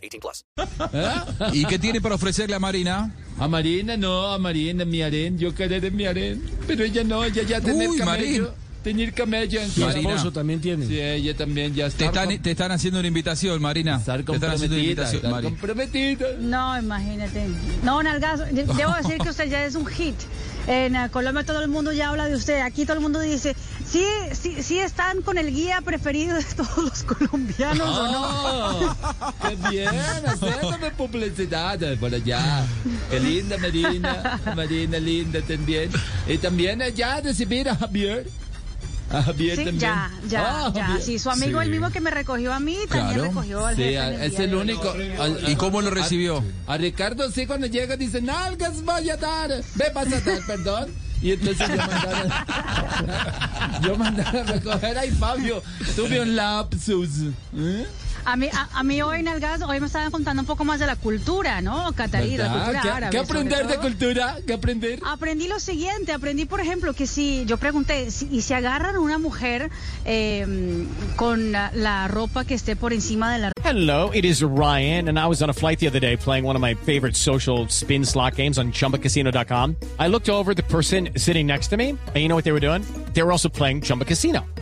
18 plus. ¿Y qué tiene para ofrecerle a Marina? A Marina no, a Marina mi aren, yo querer de mi aren, pero ella no, ella ya Uy, camello, Marín. tener camello en su Marina. esposo. también tiene. Sí, ella también ya Te está están, te están haciendo una invitación, Marina. estar Te están haciendo una comprometida, invitación, estar comprometida. No, imagínate. No, Nalgazo, de- debo decir que usted ya es un hit. En eh, Colombia todo el mundo ya habla de usted. Aquí todo el mundo dice, sí, sí, sí están con el guía preferido de todos los colombianos o no. Oh, qué bien, haciéndome publicidad por allá. Qué linda Marina, Marina linda también. Y también allá recibir a Javier. A Javier Sí, también. ya, ya, Ah, ya. Javier. Sí, su amigo, Sí. el mismo que me recogió a mí, también Claro. recogió al Sí, jefe. a- en el es el único. ¿Y cómo lo recibió? A, a Ricardo sí cuando llega dice, nalgas voy a dar, ve vas a dar, perdón. Y entonces yo mandara, yo mandara a recoger a Fabio, tuve un lapsus. ¿eh? A mí, a, a mí hoy, Nalgazo, hoy me estaban contando un poco más de la cultura, ¿no? Catarí, la ¿Verdad? cultura ¿Qué, árabe. qué sobre aprender de cultura? ¿Qué aprender? Aprendí lo siguiente, aprendí por ejemplo que si yo pregunté, si, y si agarran a una mujer eh, con la, la ropa que esté por encima de la Hello, it is Ryan, and I was on a flight the other day playing one of my favorite social spin slot games on chumbacasino.com. I looked over at the person sitting next to me, and you know what they were doing? They were also playing Chumba Casino.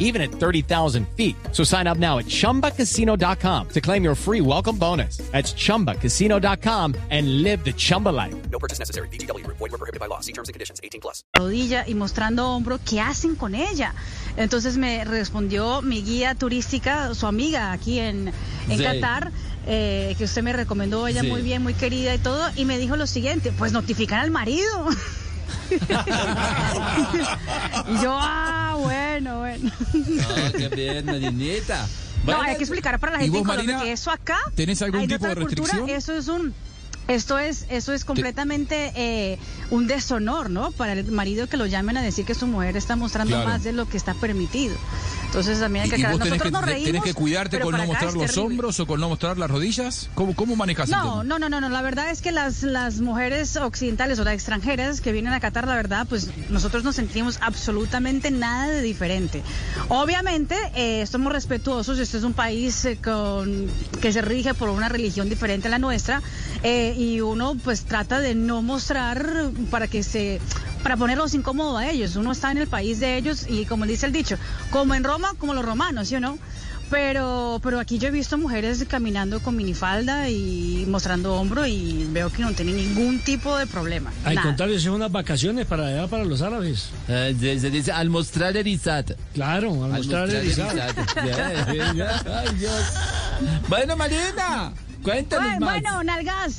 even at 30,000 feet. So sign up now at ChumbaCasino.com to claim your free welcome bonus. That's ChumbaCasino.com and live the Chumba life. No purchase necessary. BGW. Void were prohibited by law. See terms and conditions. 18 plus. rodilla y mostrando hombro, ¿qué hacen con ella? Entonces me respondió mi guía turística, su amiga aquí en, en Sí. Qatar. eh, que usted me recomendó, ella Sí. muy bien, muy querida y todo, y me dijo lo siguiente, pues notifican al marido. y yo, ah, bueno, bueno. Oh, qué bien, Marinita. No, hay que explicar para la ¿y gente vos, en Colombia Marina, que eso acá. tenés algún tipo de cultura, restricción? Eso es un. Esto es, eso es completamente eh, un deshonor, ¿no? Para el marido que lo llamen a decir que su mujer está mostrando Claro. más de lo que está permitido. Entonces también hay ¿Y, que aclarar. tenés que, Nosotros nos reímos. tenés que cuidarte con no mostrar los terrible. hombros o con no mostrar las rodillas? ¿Cómo, cómo manejas No, no, no, no, no. La verdad es que las, las mujeres occidentales o las extranjeras que vienen a Qatar, la verdad, pues nosotros nos sentimos absolutamente nada de diferente. Obviamente, eh, somos respetuosos. Este es un país eh, con, que se rige por una religión diferente a la nuestra eh, y uno pues trata de no mostrar para que se para ponerlos incómodos a ellos. Uno está en el país de ellos y como dice el dicho, como en Roma, como los romanos, ¿sí o no? Pero, pero aquí yo he visto mujeres caminando con minifalda y mostrando hombro y veo que no tienen ningún tipo de problema. Al Nada. contrario, son unas vacaciones para allá, para los árabes. eh, se, se dice al mostrar el Isat. Claro, al Al mostrar mostrar. Ay, Dios. Bueno, Marina, cuéntanos Bueno, más. bueno, nalgas.